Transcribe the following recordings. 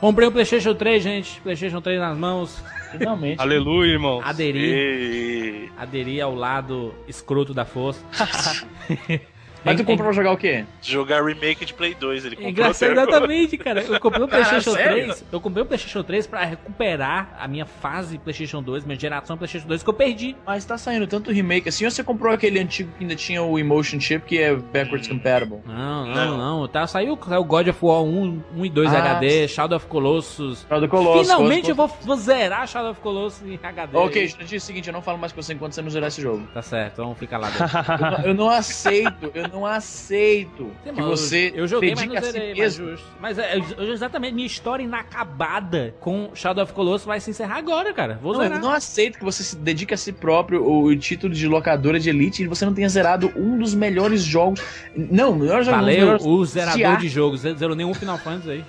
Comprei o PlayStation 3, gente. PlayStation 3 nas mãos. Finalmente. Aleluia, irmão. Aderi. Aderi ao lado escroto da força. Mas tu comprou pra jogar o quê? Jogar remake de Play 2, ele É comprou engraçado, exatamente, cara. Eu comprei o PlayStation Ah, sério? 3. Eu comprei o PlayStation 3 pra recuperar a minha fase PlayStation 2, minha geração PlayStation 2 que eu perdi. Mas tá saindo tanto remake assim, ou você comprou aquele antigo que ainda tinha o Emotion Chip, que é backwards compatible? Não, não, Não. não. Tá, saiu, saiu God of War 1, 1 e 2 Ah, HD, Shadow of Colossus. Pra do Colossus. Finalmente eu Colossus. vou, vou zerar Shadow of Colossus em HD. Ok, gente, é o seguinte, eu não falo mais com você enquanto você não zerar esse jogo. Tá certo, então fica lá. Eu não, eu não aceito, eu não aceito Sim, que você eu joguei, mas não a si zerei, mas mesmo. justo. Mas é, eu- exatamente, minha história inacabada com Shadow of Colossus vai se encerrar agora, cara. Vou Não, eu zerar. não aceito que você se dedique a si próprio o, o título de locadora de elite e você não tenha zerado um dos melhores jogos. Não, o melhor jogo um Valeu, melhores o zerador arte. de jogos. Ze- Zerou nenhum Final Fantasy aí.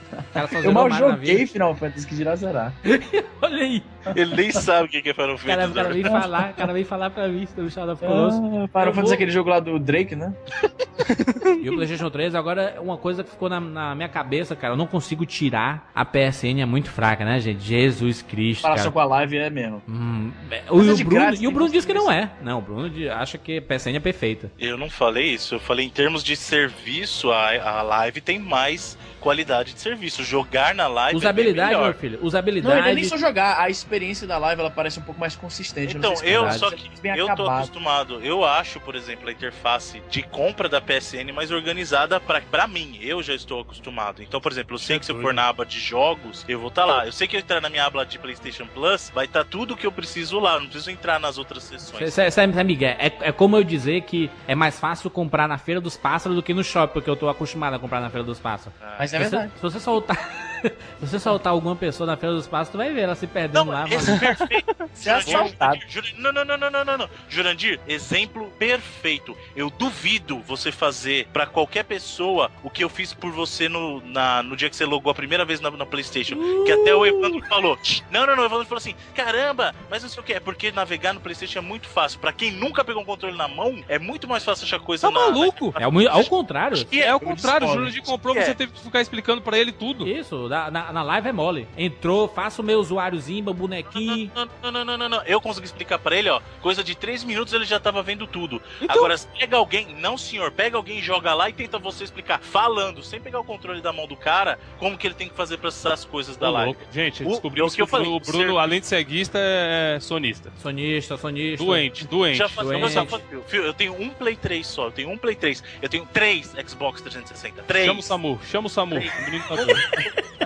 Eu mal joguei. Final Fantasy que dirá zerar. Olha aí. Ele nem sabe o que é Final O cara, o cara Fantasy. veio falar, o cara veio falar pra mim sobre Shadow of Colossus. Ah, Final Eu Fantasy vou- é aquele jogo lá do Drake, né? E o PlayStation 3, agora, uma coisa que ficou na, na minha cabeça, cara, eu não consigo tirar. A PSN é muito fraca, né, gente? Jesus Cristo, Comparação cara. com a live é mesmo. Hum, é, o, é e de o Bruno, e o Bruno diz que não é. Não, o Bruno acha que a PSN é perfeita. Eu não falei isso, eu falei em termos de serviço, a, a live tem mais qualidade de serviço. Jogar na live Usabilidade, é bem meu melhor. filho. Não, Usabilidade. ele nem só jogar, a experiência da live ela parece um pouco mais consistente. Então, não se é eu só é que bem eu tô acabado. acostumado. Eu acho, por exemplo, a interface de compra da PSN mais organizada pra, pra mim. Eu já estou acostumado. Então, por exemplo, eu sei que se eu for na aba de jogos, eu vou estar lá. Eu sei que eu entrar na minha aba de PlayStation Plus, vai estar tudo que eu preciso lá. Não preciso entrar nas outras sessões. Isso é, isso é, é. É, é como eu dizer que é mais fácil comprar na Feira dos Pássaros do que no shopping, porque eu tô acostumado a comprar na Feira dos Pássaros. Mas é Se você- verdade. Se você soltar. se você soltar alguma pessoa na Feira dos Pássaros, tu vai ver ela se perdendo Não, lá. esse mano. é perfeito. Você é Jurandir, assaltado. Não, não, não, não, não, não, não. Jurandir, exemplo perfeito. Eu duvido você fazer pra qualquer pessoa o que eu fiz por você no, na- no dia que você logou a primeira vez na, na PlayStation. Que até o Evandro falou. Não, não, não. O Evandro falou assim: caramba, mas não sei o que. É porque navegar no PlayStation é muito fácil. Pra quem nunca pegou um controle na mão, é muito mais fácil achar coisa Tá na. maluco? É ao, ao contrário. É o eu contrário, o. Jurandir comprou, É. você teve que ficar explicando pra ele tudo. Isso, na, na, na live é mole. Entrou, faça o meu usuáriozinho, meu bonequinho. Não, não, não, não, não, não. Eu consegui explicar pra ele, ó. Coisa de 3 minutos ele já tava vendo tudo. Então- Agora, pega alguém, não senhor, pega alguém, joga lá e tenta você explicar, falando, sem pegar o controle da mão do cara, como que ele tem que fazer pra acessar as coisas da live. Gente, O- descobrimos que que, eu falei, Bruno, o Bruno, ser- além de ceguista, é sonista. Sonista, sonista. Doente, doente. Já faz, doente. eu, já faz- eu tenho um Play 3 só, eu tenho um Play 3, eu tenho três Xbox 360. Três. Chama o Samu, chama o Samu. Três. O menino tá.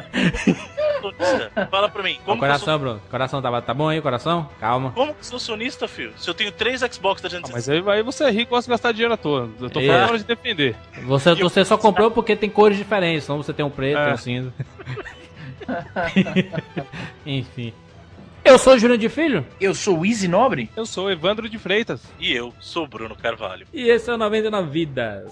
Fala pra mim, como eu coração, sou, Bruno. Coração tá, tá bom aí, coração? Calma. como que sou sonista, filho? Se eu tenho três Xbox Ah, 360. mas aí, aí você é rico e gosta de gastar dinheiro à toa. Eu tô É. falando hora de defender. Você, você só comprou porque tem cores diferentes, senão você tem um preto, É. tem um cinza. Enfim. Eu sou o Júnior de Filho Eu sou o Easy Nobre? Eu sou o Evandro de Freitas. E eu sou Bruno Carvalho. e esse é o 99 Vidas.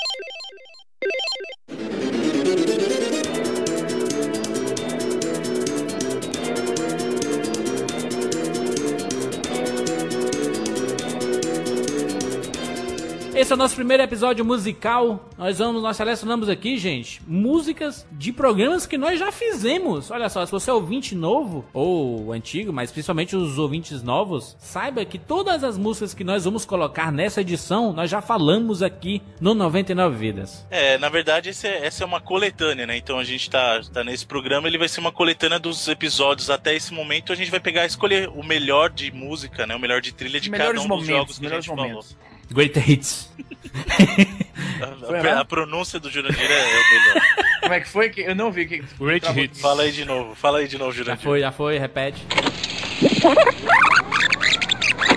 Esse é o nosso primeiro episódio musical. Nós vamos, nós selecionamos aqui, gente, músicas de programas que nós já fizemos. Olha só, se você é ouvinte novo ou antigo, mas principalmente os ouvintes novos, saiba que todas as músicas que nós vamos colocar nessa edição, nós já falamos aqui no 99 Vidas. É, na verdade, esse é- essa é uma coletânea, né? Então a gente tá, tá nesse programa, ele vai ser uma coletânea dos episódios até esse momento. A gente vai pegar e escolher o melhor de música, né? O melhor de trilha de Melhores cada um dos momentos, jogos que a melhores gente momentos. Falou. Foi A, lá? a pronúncia do Jurandir é, é o melhor. Como é que foi? que Eu não vi. Que... Great Travou. Hits. Fala aí de novo, fala aí de novo, Já Jurandir. foi, já foi, repete.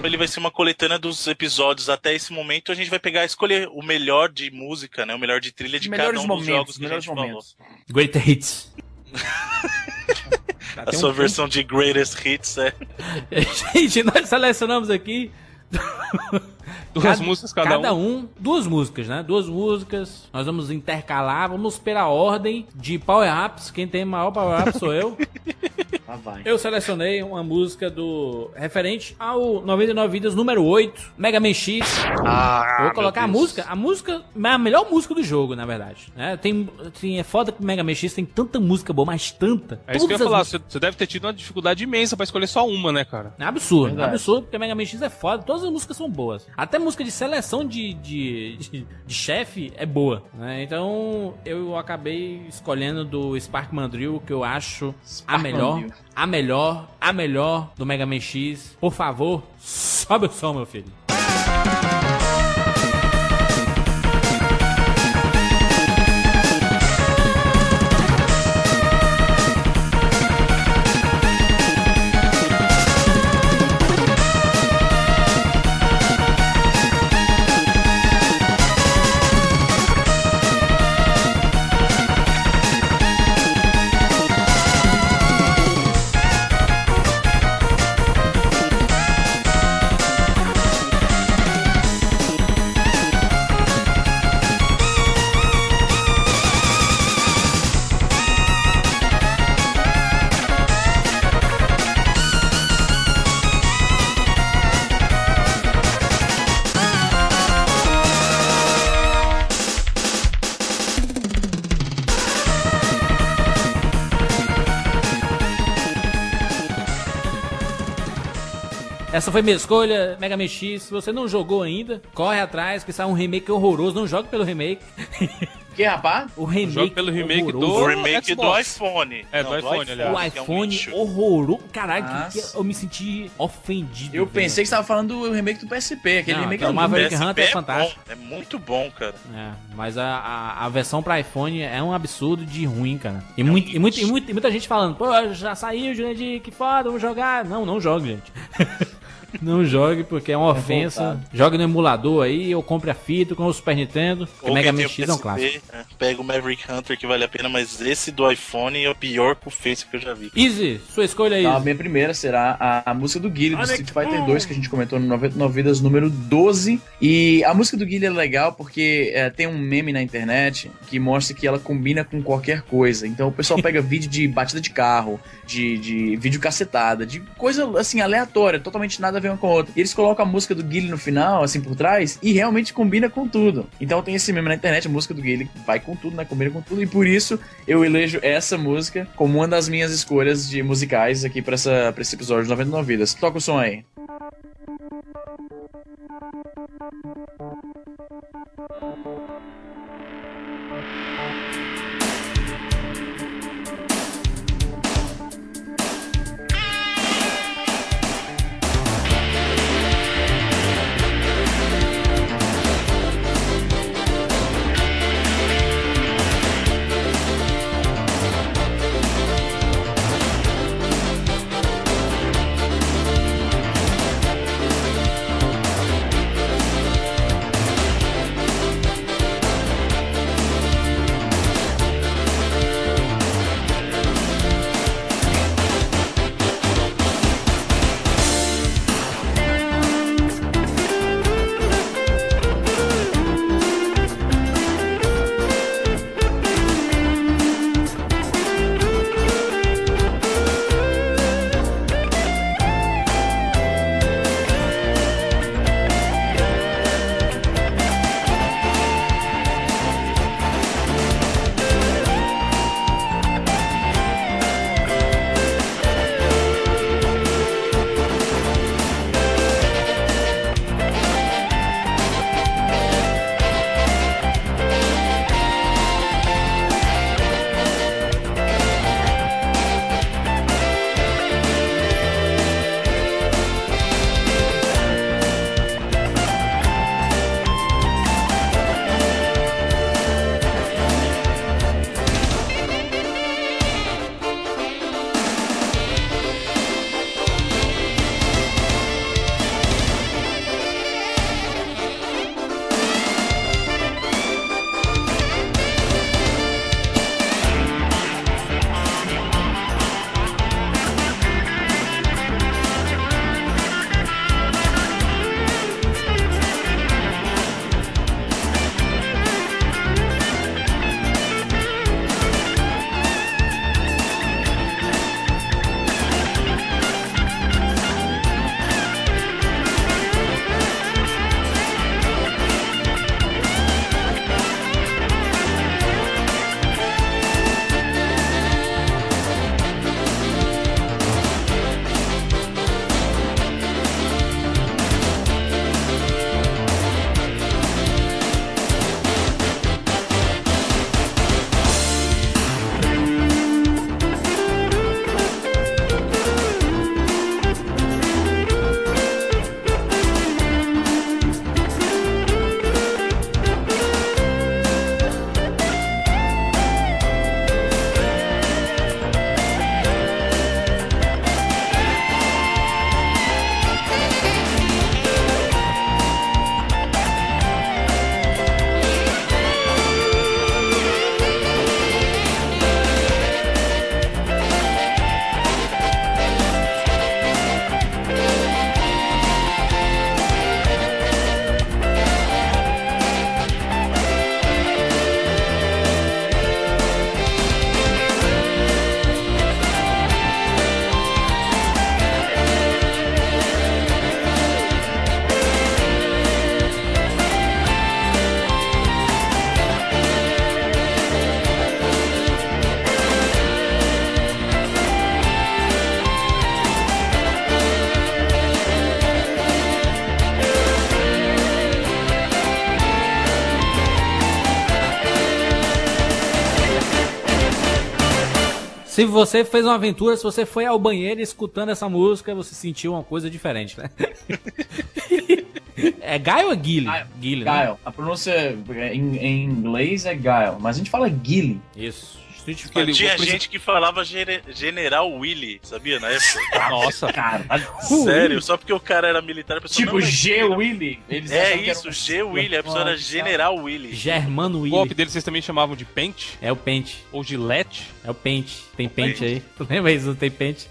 Ele vai ser uma coletânea dos episódios até esse momento. A gente vai pegar, escolher o melhor de música, né? O melhor de trilha de cada melhores um dos momentos, jogos que a melhores gente falou. momentos. Great Hits. A sua versão de Greatest Hits é. Gente, nós selecionamos aqui Duas músicas cada, um. um. Duas músicas, né? Duas músicas. Nós vamos intercalar, vamos pela ordem de power-ups. Quem tem maior power-up sou eu. Lá vai. Eu selecionei uma música do referente ao 99 Vidas número 8, Mega Man X. Ah, Eu vou colocar a música, a música é a melhor música do jogo, na verdade. Né? Tem, assim, é foda que o Mega Man X tem tanta música boa, mas tanta. É isso que eu ia falar. músicas- Você, deve ter tido uma dificuldade imensa pra escolher só uma, né, cara? É absurdo, Verdade. absurdo, porque Mega Man X é foda, todas as músicas são boas. Até música de seleção de, de, de, de chefe é boa, né? Então eu acabei escolhendo do Spark Mandrill, que eu acho a Spark melhor, Mandrill. A melhor, a melhor do Mega Man X. Por favor, sobe o som, meu filho. Essa foi minha escolha, Mega Man X. Se você não jogou ainda, corre atrás, que sai um remake horroroso. Não jogue pelo remake. Que, rapaz? O remake. Jogue pelo remake do-. O remake do iPhone. É, do iPhone, aliás. O que é um iPhone horroroso. Caralho, que- que eu me senti ofendido. Eu velho. pensei que você tava falando do remake do PSP. Aquele Não, remake é. American PSP Hunter é é fantástico. bom, É muito bom, cara. É, mas a, a, a versão pra iPhone é um absurdo de ruim, cara. E, muito, e, muito, e, muito- e muita gente falando, pô, já saiu, Jurandir, que foda, vamos jogar. Não, não jogue, gente. não jogue, porque é uma ofensa. Revoltado. Jogue no emulador aí, ou compre a fita com o Super Nintendo. que Ou Mega Man X é um clássico. é, Pega o Maverick Hunter que vale a pena, mas esse do iPhone é o pior com face que eu já vi. Easy, sua escolha aí. Tá, a minha primeira será a, a música do Guile, do Street Fighter 2, que a gente comentou no 99 Vidas número 12. E a música do Guile é legal porque é, tem um meme na internet que mostra que ela combina com qualquer coisa. Então o pessoal pega vídeo de batida de carro, de, de vídeo cacetada, de coisa assim aleatória, totalmente nada a ver uma com a outra. E eles colocam a música do Guile no final, assim, por trás, e realmente combina com tudo. Então tem esse meme na internet, a música do Guile vai com tudo, né? Combina com tudo. E por isso eu elejo essa música como uma das minhas escolhas de musicais aqui pra, essa, pra esse episódio de 99 Vidas. Toca o som aí. Música Se você fez uma aventura, se você foi ao banheiro escutando essa música, você sentiu uma coisa diferente, né? é Guile ou Guile? Guile, né? A pronúncia em, em, inglês é Guile, mas a gente fala Guile. Isso. Street Fighter. Tinha gente que falava General Willy, sabia? Na época. Nossa. Cara, sério, só porque o cara era militar. Pessoa, tipo G. Willy. é isso, G. Willy. A pessoa era General Willy. Germano Willy. O golpe dele vocês também chamavam de Pente? É o Pente. Ou de Let? É o Pente. Tem Pente aí. Tu lembra isso? Não tem Pente?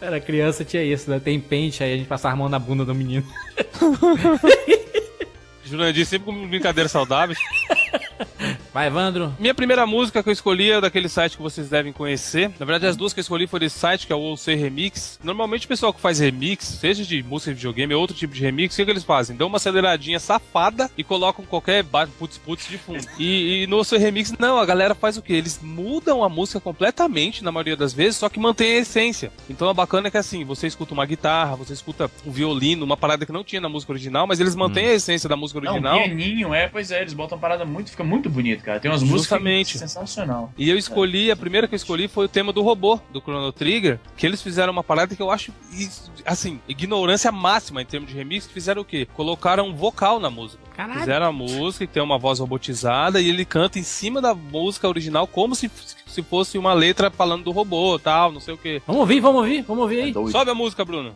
Era criança, tinha isso, né? Tem Pente, aí a gente passava a mão na bunda do menino. Jurandir sempre com brincadeiras saudáveis. Vai, Evandro. Minha primeira música que eu escolhi é daquele site que vocês devem conhecer. Na verdade, as duas que eu escolhi foram desse site, que é o OC Remix. Normalmente o pessoal que faz remix, seja de música de videogame ou outro tipo de remix, o que, que eles fazem? Dão uma aceleradinha safada e colocam qualquer putz-putz de fundo. E, e no OC Remix, não, a galera faz o quê? Eles mudam a música completamente, na maioria das vezes, só que mantém a essência. Então a bacana é que assim, você escuta uma guitarra, você escuta um violino, uma parada que não tinha na música original, mas eles mantêm hum. a essência da música original. Não, um pianinho, é, pois é, eles botam uma parada muito, fica muito bonito, cara. Tem umas Justamente. músicas sensacional. E eu escolhi, a primeira que eu escolhi foi o tema do robô, do Chrono Trigger, que eles fizeram uma parada que eu acho, assim, ignorância máxima em termos de remix, que fizeram o quê? Colocaram um vocal na música. Caralho. Fizeram a música e tem uma voz robotizada e ele canta em cima da música original como se, se fosse uma letra falando do robô, tal, não sei o quê. Vamos ouvir, vamos ouvir, vamos ouvir aí. É Sobe a música, Bruno.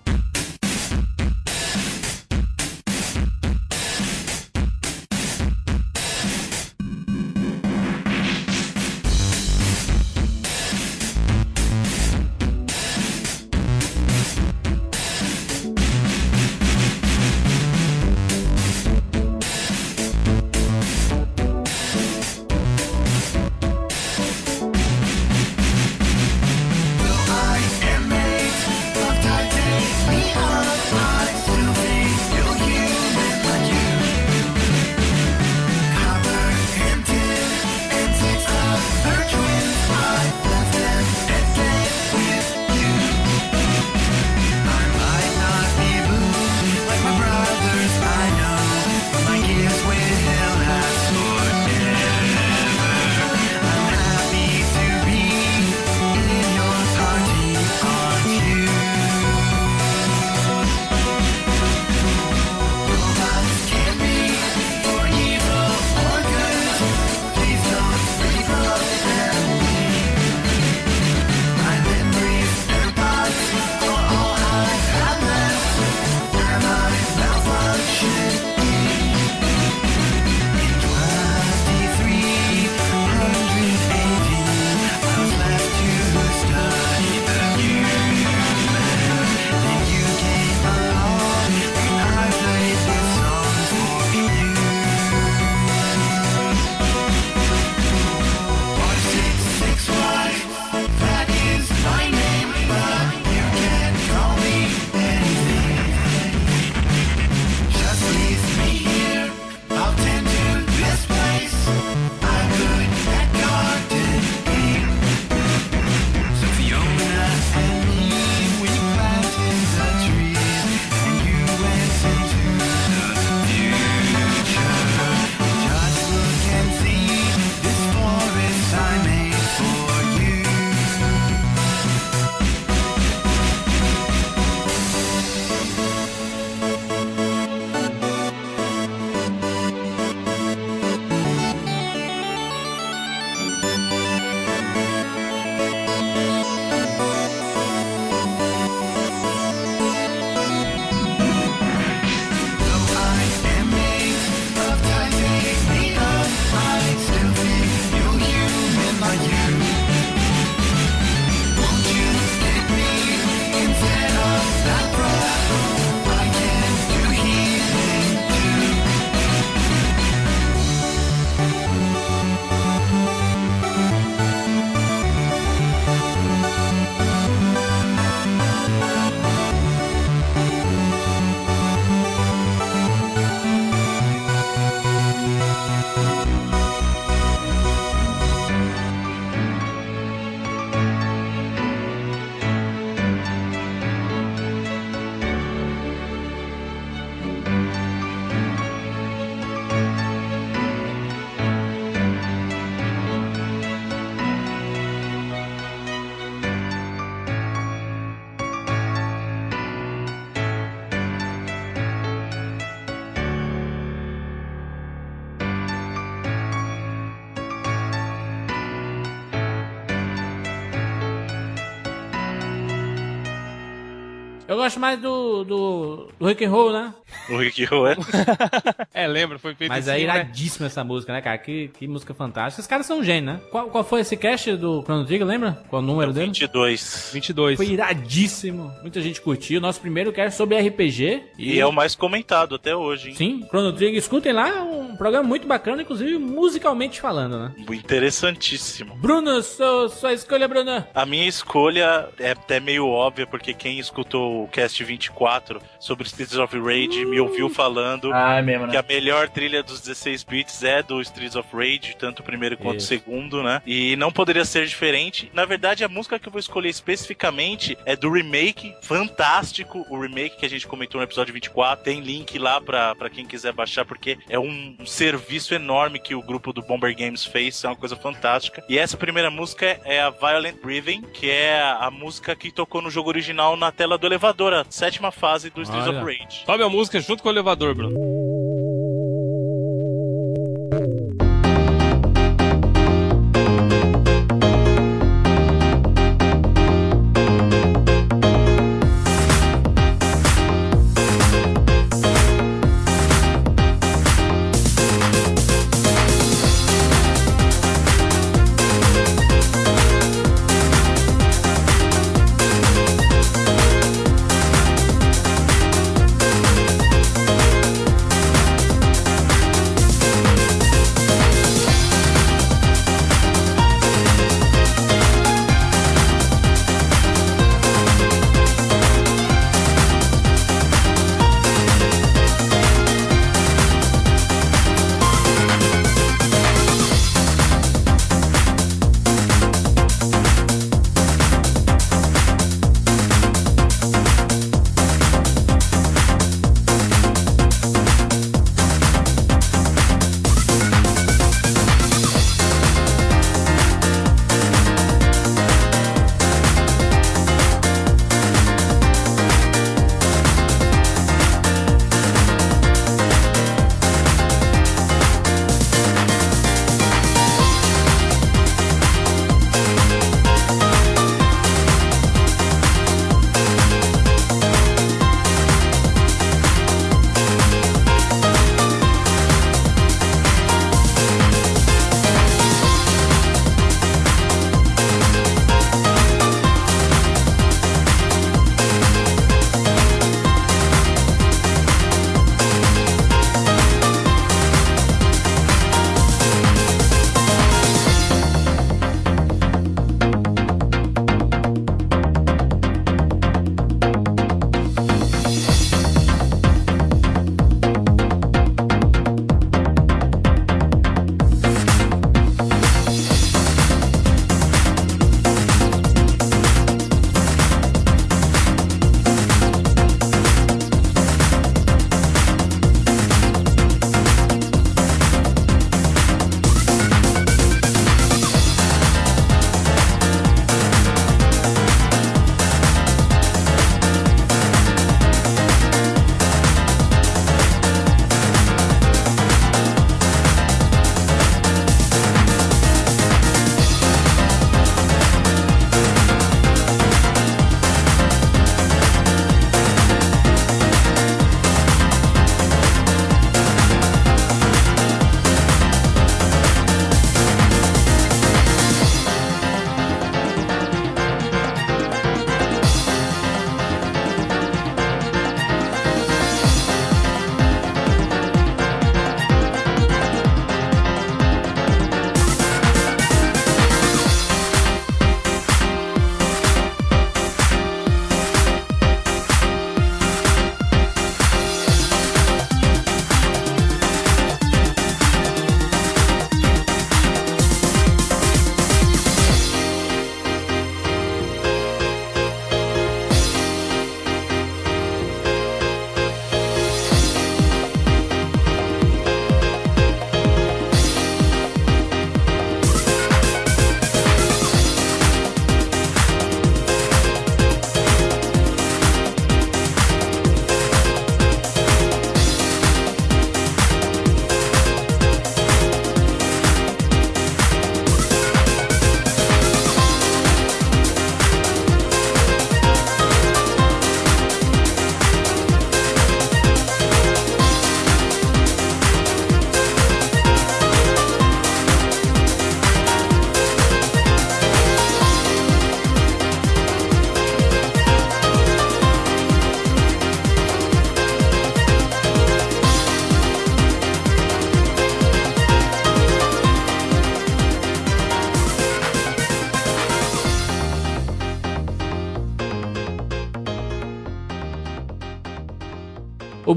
Eu gosto mais do, do, do rock and roll, né? O Rick Roll é. É, lembra, foi feito Mas é né? iradíssima essa música, né, cara? Que, que música fantástica. Esses caras são gênios, né? Qual, qual foi esse cast do Chrono Trigger, lembra? Qual o número dele? 22. 22. Foi iradíssimo. Muita gente curtiu. Nosso primeiro cast sobre RPG. E é o mais comentado até hoje, hein? Sim, Chrono Trigger. Escutem lá, um programa muito bacana, inclusive musicalmente falando, né? Interessantíssimo. Bruno, sua, sua escolha, Bruno. A minha escolha é até meio óbvia, porque quem escutou o cast 24 sobre Streets of Rage me ouviu falando Ah, é mesmo, que né? a melhor trilha dos 16 bits é do Streets of Rage, tanto o primeiro quanto o segundo, né? E não poderia ser diferente. Na verdade, a música que eu vou escolher especificamente é do remake, fantástico, o remake que a gente comentou no episódio 24. Tem link lá pra, pra quem quiser baixar, porque é um, um serviço enorme que o grupo do Bomber Games fez, é uma coisa fantástica. E essa primeira música é a Violent Breathing, que é a música que tocou no jogo original na tela do elevador, a sétima fase do Streets Olha. of Rage. Sobe a música junto com o elevador, Bruno.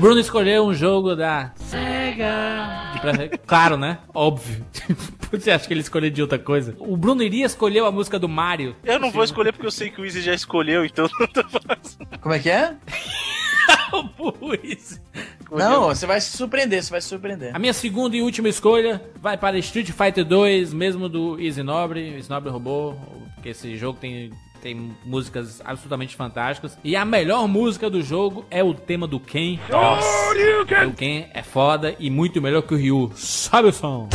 Bruno escolheu um jogo da Sega. Pra- Claro, né? Óbvio. Você acha que ele escolheu de outra coisa? O Bruno iria escolher a música do Mario. Eu não vou escolher porque eu sei que o Easy já escolheu, então não tô fazendo. Como é que é? Isso. Não, você vai se surpreender, você vai se surpreender. A minha segunda e última escolha vai para Street Fighter 2, mesmo do Easy Nobre. Easy Nobre roubou, porque esse jogo tem, tem músicas absolutamente fantásticas. E a melhor música do jogo é o tema do Ken. Nossa! O Ken é foda e muito melhor que o Ryu. Sabe o som?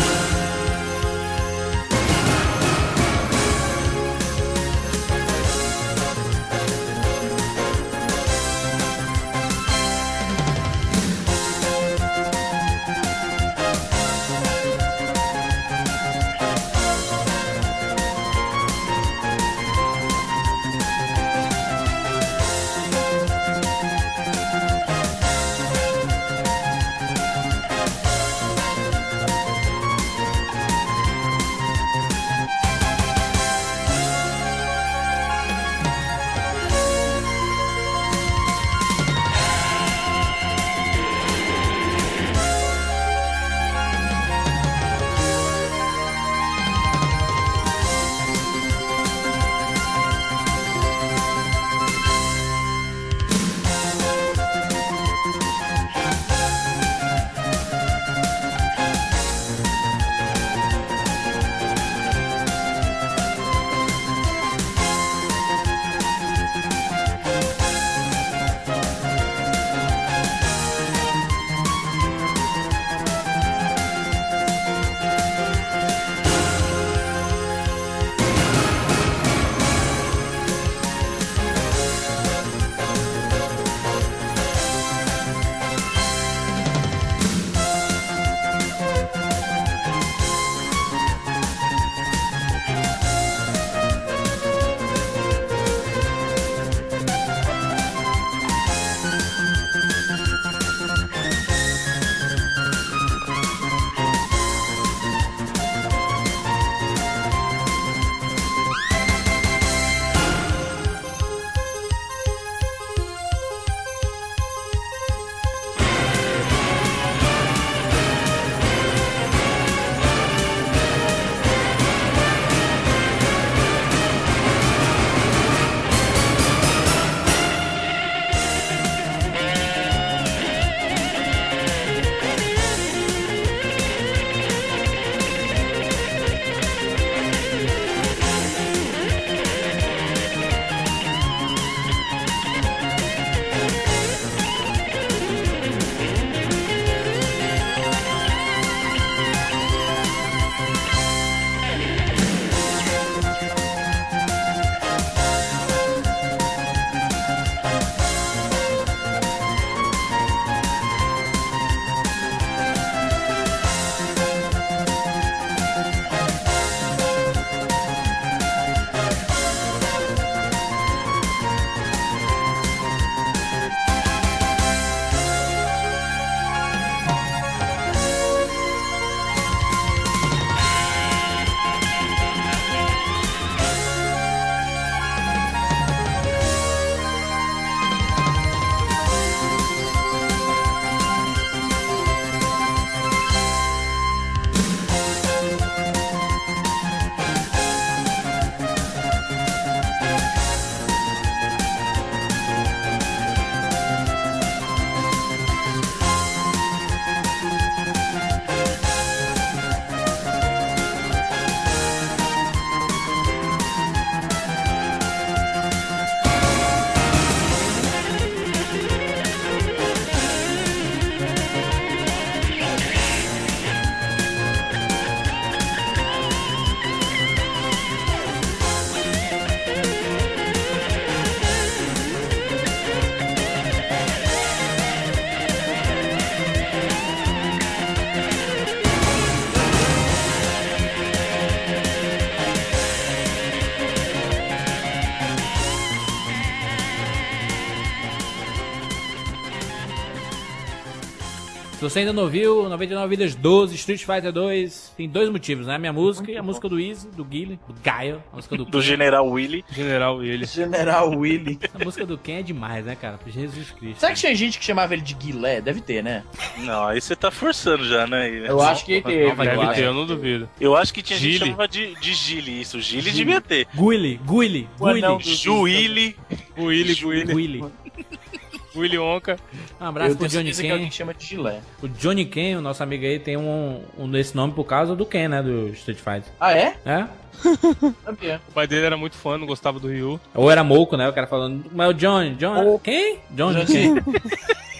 Você ainda não viu, 99 Vidas 12, Street Fighter 2, tem dois motivos, né? A minha música e a música do Easy, do Guile, do Gaio, a música do Do General Willy. General ele. General Willy. A música do Ken é demais, né, cara? Jesus Cristo. Será que tinha gente que chamava ele de Guilé? Deve ter, né? Não, aí você tá forçando já, né? Eu acho que teve. Deve Guile. ter, eu não duvido. Eu acho que tinha gente que chamava de, de Gile, isso. Gile devia ter. Guile, Guile, Guile. Willy, Willy, Guile. Willy Onca. Um abraço Eu pro Johnny certeza que alguém Ken. chama de Gilé. O Johnny Ken, o nosso amigo aí, tem um, um desse nome por causa do Ken, né? Do Street Fighter. Ah, é? É? O pai dele era muito fã, não gostava do Ryu. Ou era Moco, né? O cara falando, mas o Johnny, John. Ou- Quem? Johnny Ken.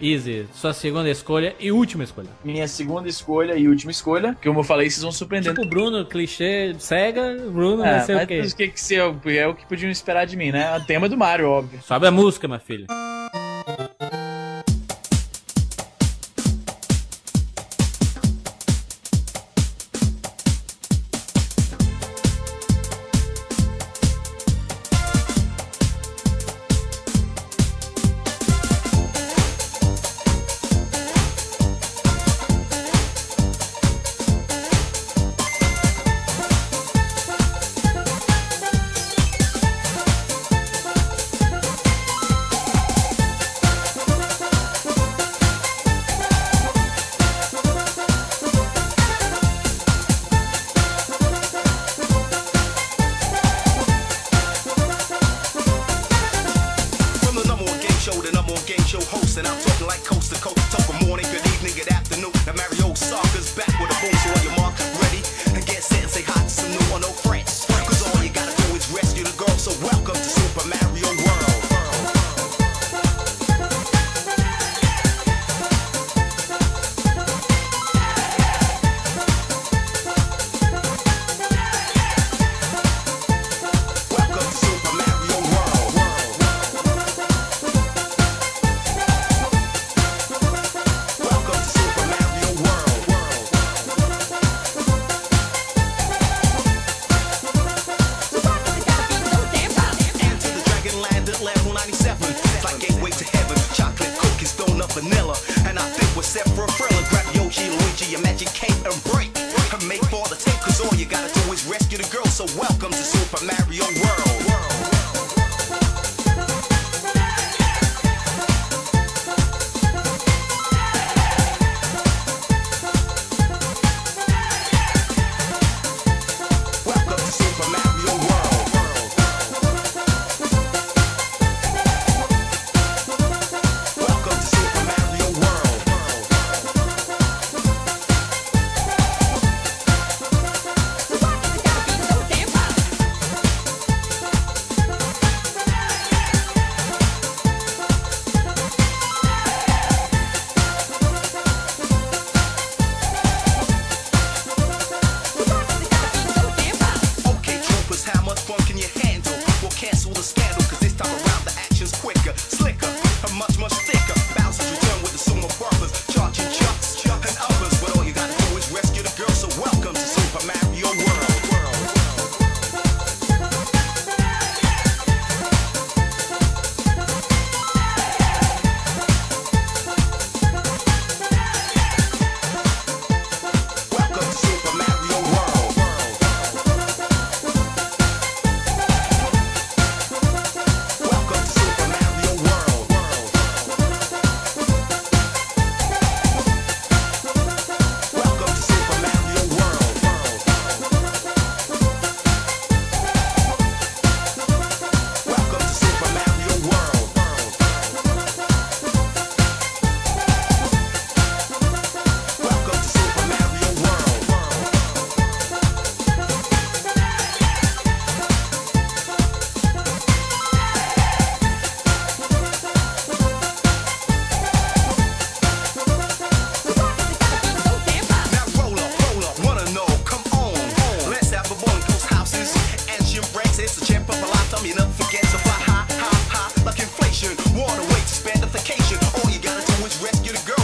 Easy, sua segunda escolha e última escolha. Minha segunda escolha e última escolha, que como eu falei, vocês vão surpreender. Tipo o Bruno, clichê, cega, Bruno É, vai ser o mas quê? o que, que é o que podiam esperar de mim, né? O tema do Mario, óbvio. Sobe a música, meu filho.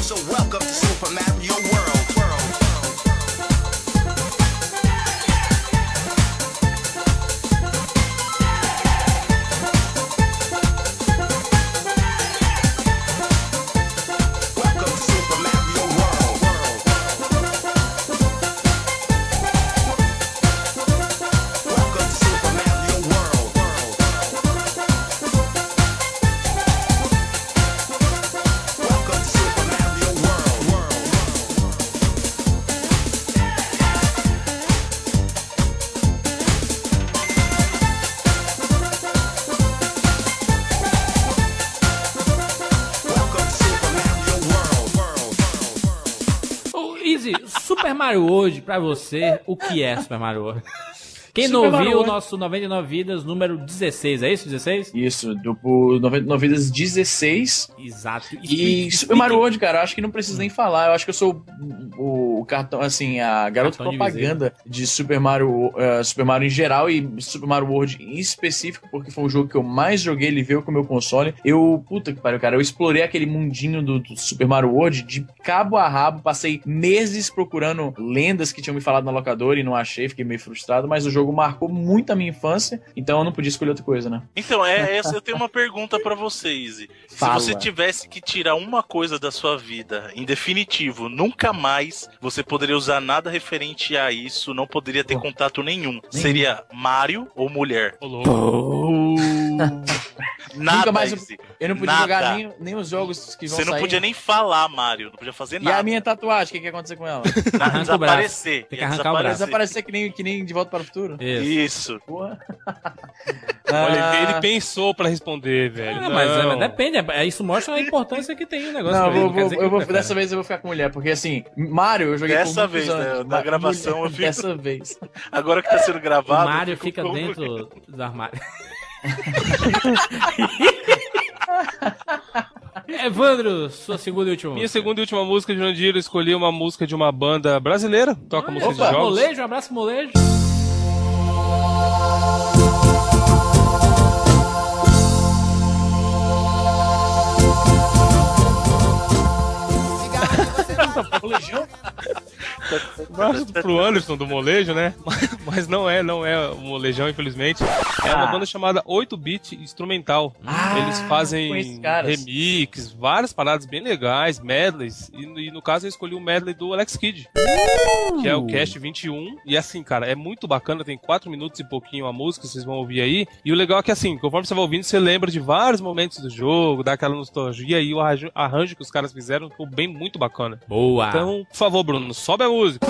so well. Mario World, pra você, o que é Super Mario World? Quem Super não ouviu o nosso 99 Vidas número 16, é isso? 16? Isso, do por 99 Vidas 16. Exato. E Explique- Super Mario World, cara, eu acho que não preciso nem falar. Eu acho que eu sou o, o cartão, assim, a garota Cartão de propaganda de, Super Mario, eh, Super Mario em geral e Super Mario World em específico, porque foi um jogo que eu mais joguei, ele veio com o meu console. Eu, puta que pariu, cara, eu explorei aquele mundinho do, do Super Mario World de cabo a rabo, passei meses procurando lendas que tinham me falado na locadora e não achei, fiquei meio frustrado, mas o jogo marcou muito a minha infância, então eu não podia escolher outra coisa, né? Então, é, essa eu tenho uma pergunta pra você, Izzy. Se Fala. você tivesse que tirar uma coisa da sua vida, em definitivo, nunca mais você poderia usar nada referente a isso, não poderia ter contato nenhum. Seria Mario ou mulher? Nada, Nunca mais eu- não podia Nada. jogar nem, nem os jogos que vão Você não sair. podia nem falar, Mario. Não podia fazer E nada. a minha tatuagem, o que, que ia acontecer com ela? Na- Arranca o desaparecer. Tem que arrancar o braço. Desaparecer que nem, que nem de volta para o futuro? Isso. Isso. Porra. Olha, Ah, ele pensou pra responder, velho. É, mas, é, Não. mas depende, é- isso mostra a importância que tem o negócio. Não, vou, vou, eu vou, dessa vez eu vou ficar com mulher, porque assim, Mario eu joguei Dessa vez, né? Na gravação mulher- eu fico- Dessa vez. Agora que tá sendo O gravado. Mario eu fico fica dentro do armário. Evandro, sua segunda e última Minha música. segunda e última música de Jandir, eu escolhi uma música de uma banda brasileira, toca música opa, de jogos. Molejo, um abraço, molejo. Abraço pro Anderson do Molejo, né? Mas não é, não é o Molejão, infelizmente. É uma Ah. banda chamada 8-Bit Instrumental. Ah, Eles fazem remix, várias paradas bem legais, medleys. E, e no caso eu escolhi o medley do Alex Kidd, que é o Cast 21. E assim, cara, é muito bacana, tem 4 minutos e pouquinho a música, vocês vão ouvir aí. E o legal é que assim, conforme você vai ouvindo, você lembra de vários momentos do jogo, dá aquela nostalgia e o arranjo, arranjo que os caras fizeram ficou bem muito bacana. Boa. Então, por favor, Bruno, sobe a música.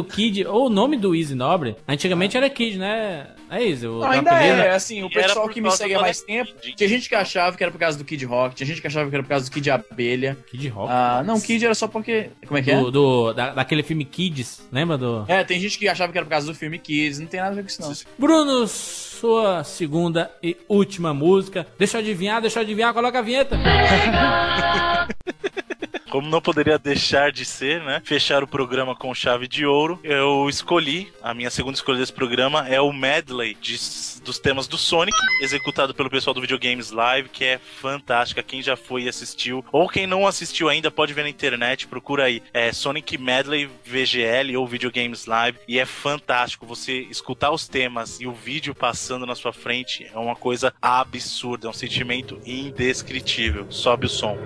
O Kid, ou o nome do Easy Nobre, antigamente era Kid, né? É isso. O Não, ainda é, assim, o pessoal que me segue há mais tempo, tinha gente que achava que era por causa do Kid Rock, tinha gente que achava que era por causa do Kid Abelha. Kid Rock. Ah, não, Kid era só porque. Como é que é? do, do- da- daquele filme Kids, lembra do... É, tem gente que achava que era por causa do filme Kids, não tem nada a ver com isso, não. Bruno, sua segunda e última música. Deixa eu adivinhar, deixa eu adivinhar, coloca a vinheta. Como não poderia deixar de ser, né? Fechar o programa com chave de ouro. Eu escolhi, a minha segunda escolha desse programa é o medley de- dos temas do Sonic, executado pelo pessoal do Videogames Live, que é fantástica. Quem já foi e assistiu, ou quem não assistiu ainda, pode ver na internet, procura aí. É Sonic Medley VGL ou Videogames Live, e é fantástico. Você escutar os temas e o vídeo passando na sua frente é uma coisa absurda, é um sentimento indescritível. Sobe o som.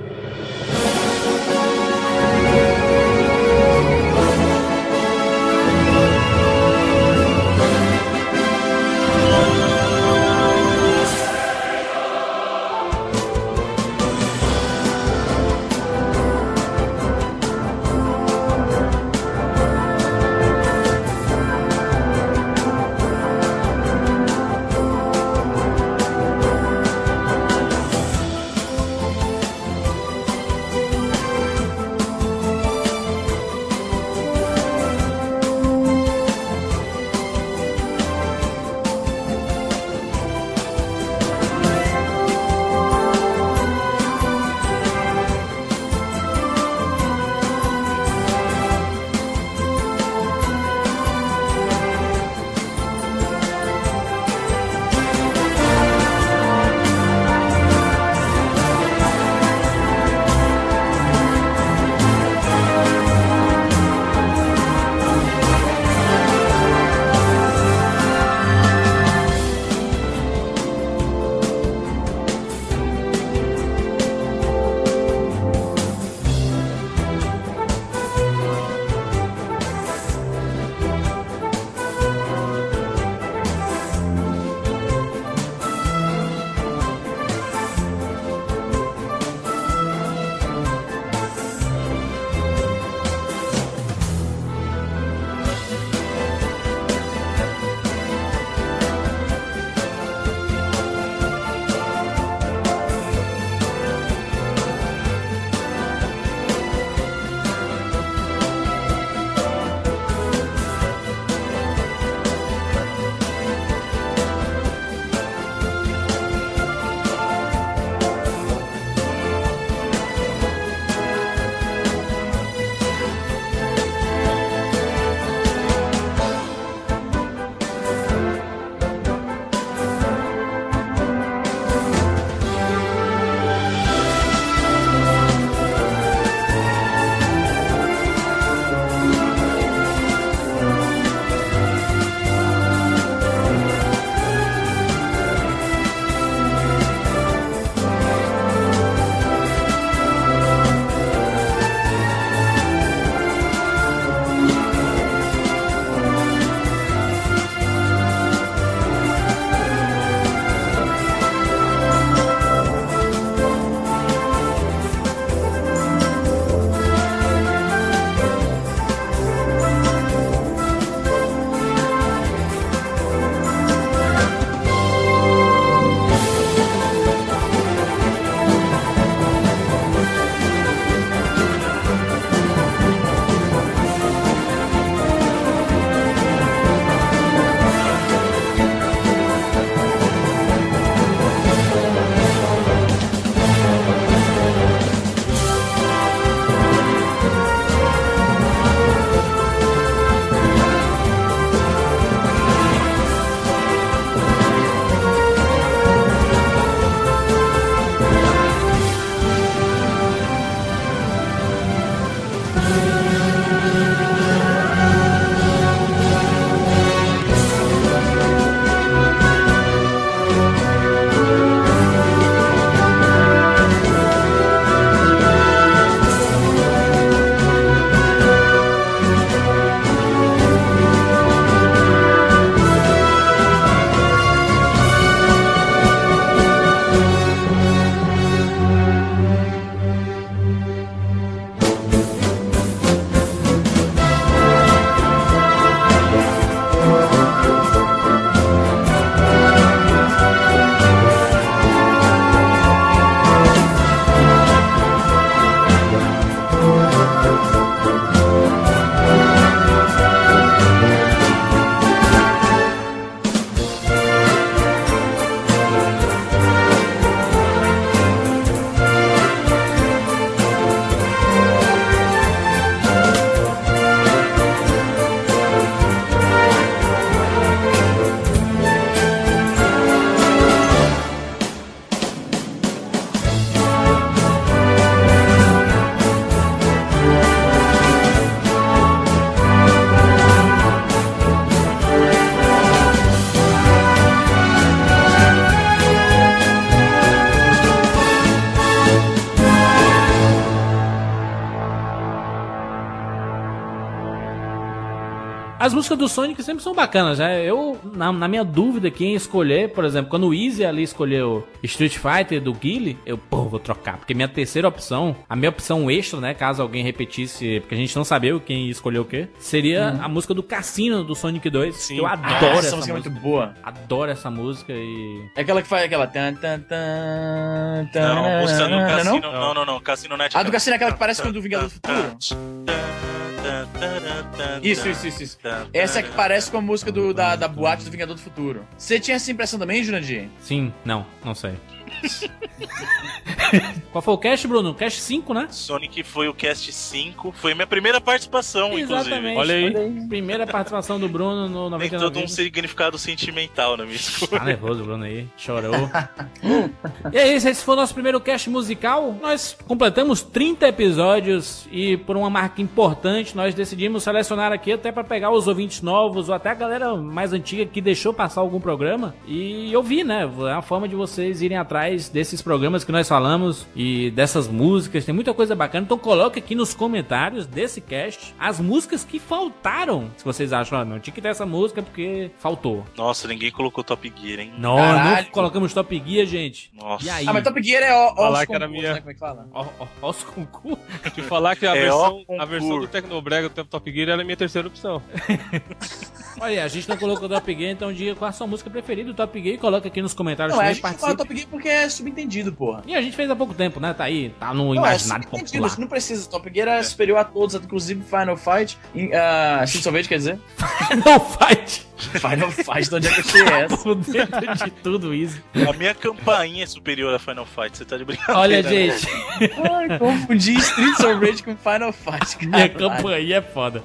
As músicas do Sonic sempre são bacanas, né? Eu, na, na minha dúvida, quem escolher, por exemplo, quando o Easy ali escolheu Street Fighter do Guile, eu, pô, vou trocar. Porque minha terceira opção, a minha opção extra, né? Caso alguém repetisse, porque a gente não sabia quem escolheu o quê, seria a música do Cassino do Sonic 2. Sim. Eu Ah, adoro essa essa, música é muito boa. Adoro essa música e. É aquela que faz aquela. Tan, tan, tan, tan, Não, música do não, Cassino. não? Não, não, não. Cassino Net. A do Cassino é aquela que parece com a do Vingador do Futuro. Isso, isso, isso, isso. Essa é que parece com a música do, da, da boate do Vingador do Futuro. Você tinha essa impressão também, Jurandir? Sim, não, não sei. Qual foi o cast, Bruno? Cast 5, né? Sonic foi o cast 5. Foi a minha primeira participação, Exatamente. inclusive. Olha aí. Primeira participação do Bruno no Tem 99 todo um significado sentimental na minha escolha. Tá nervoso, Bruno aí. Chorou. e é isso, esse foi o nosso primeiro cast musical. Nós completamos 30 episódios e por uma marca importante, nós decidimos selecionar aqui até pra pegar os ouvintes novos ou até a galera mais antiga que deixou passar algum programa e ouvir, né? É uma forma de vocês irem atrás desses programas que nós falamos e dessas músicas. Tem muita coisa bacana. Então coloque aqui nos comentários desse cast as músicas que faltaram. Se vocês acham, ah, não tinha que ter essa música porque faltou. Nossa, ninguém colocou Top Gear, hein? Não, Caralho. não colocamos Top Gear, gente. Nossa. E aí? Ah, mas Top Gear é ó, Falar os que era concursos, minha- né? Como é que fala? Ó, ó, ó os concursos. Te falar que a, É, versão, ó, a versão do Tecnobrega do Top Gear era a minha terceira opção. Olha, a gente não colocou Top Gear, então diga qual a sua música preferida do Top Gear e coloca aqui nos comentários Não, é, a também, gente fala. Top Gear porque é subentendido, porra. E a gente fez há pouco tempo, né? Tá aí, tá no Não, é imaginário subentendido, popular. você não precisa. Top Gear é superior a todos, inclusive Final Fight. Em, uh, Street Sorvete, quer dizer? não fight Final Fight, de onde é que eu tirei essa? por dentro de tudo isso. A minha campainha é superior a Final Fight, você tá de brincadeira. Olha, gente, Ai, confundi Street Sorvete com Final Fight, minha caralho. campanha é foda.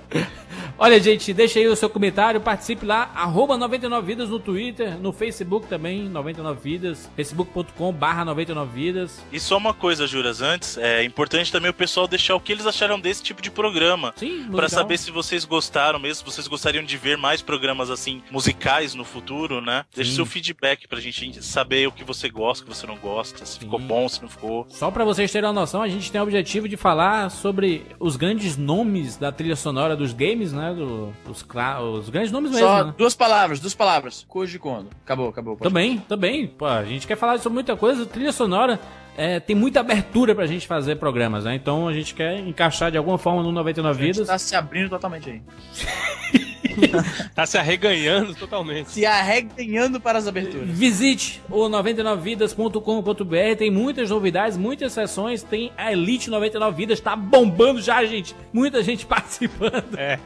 Olha, gente, deixa aí o seu comentário, participe lá, arroba 99vidas no Twitter, no Facebook também, 99vidas, facebook.com barra 99vidas. E só uma coisa, Juras, antes, é importante também o pessoal deixar o que eles acharam desse tipo de programa. Sim, Pra musical. saber se vocês gostaram mesmo, se vocês gostariam de ver mais programas assim, musicais no futuro, né? Deixe Sim. seu feedback pra gente saber o que você gosta, o que você não gosta, se ficou Sim. bom, se não ficou. Só pra vocês terem uma noção, a gente tem o objetivo de falar sobre os grandes nomes da trilha sonora dos games, né? Do- os, cla- os grandes nomes mesmo, Só né? duas palavras, duas palavras. Koji Kondo. Acabou, acabou. Também, também. Pô, a gente quer falar sobre muita coisa. Trilha sonora é, tem muita abertura pra gente fazer programas, né? Então a gente quer encaixar de alguma forma no 99 A gente Vidas. tá se abrindo totalmente aí. Tá se arreganhando totalmente. Se arreganhando para as aberturas. Visite o 99vidas.com.br, tem muitas novidades, muitas sessões, tem a Elite 99 Vidas, tá bombando já, gente. Muita gente participando. É.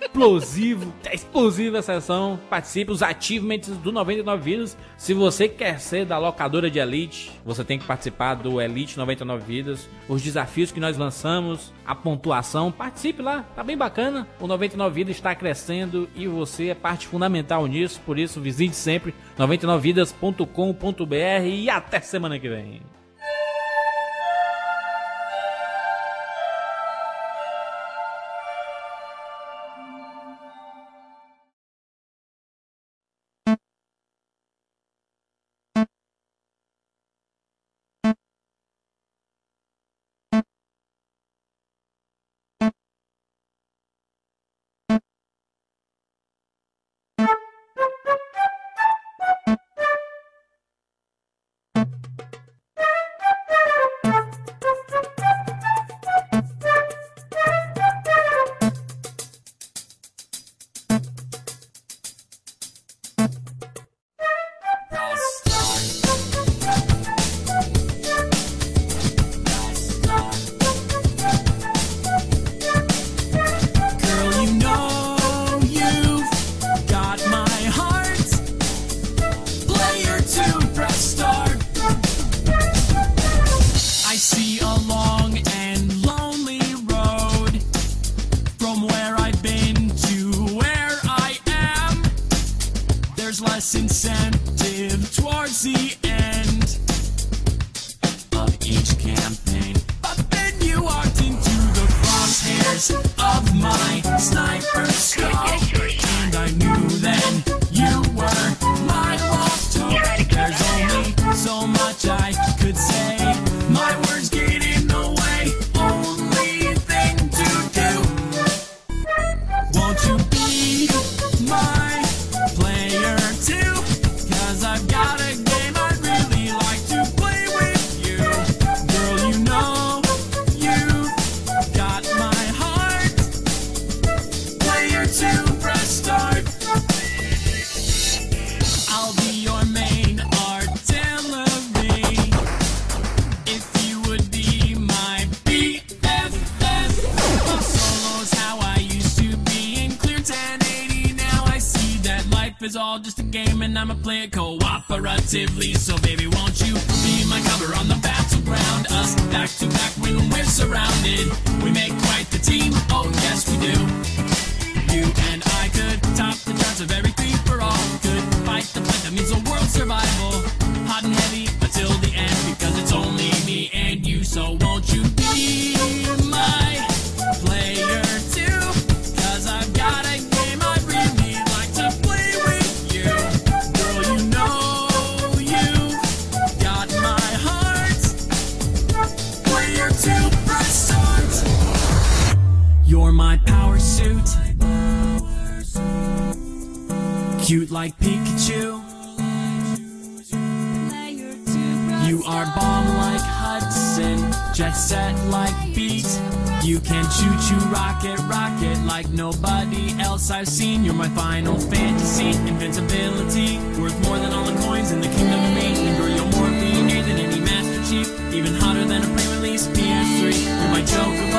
Explosivo, é explosiva a sessão. Participe, os achievements do 99 Vidas. Se você quer ser da locadora de Elite, você tem que participar do Elite 99 Vidas. Os desafios que nós lançamos, a pontuação, participe lá, tá bem bacana. O 99 Vidas está crescendo e você é parte fundamental nisso, por isso visite sempre 99vidas.com.br e até semana que vem. I've seen. You're my final fantasy. Invincibility, worth more than all the coins in the kingdom of me. Imperial more than any Master Chief, even hotter than a pre-release PS3. You're my Joker.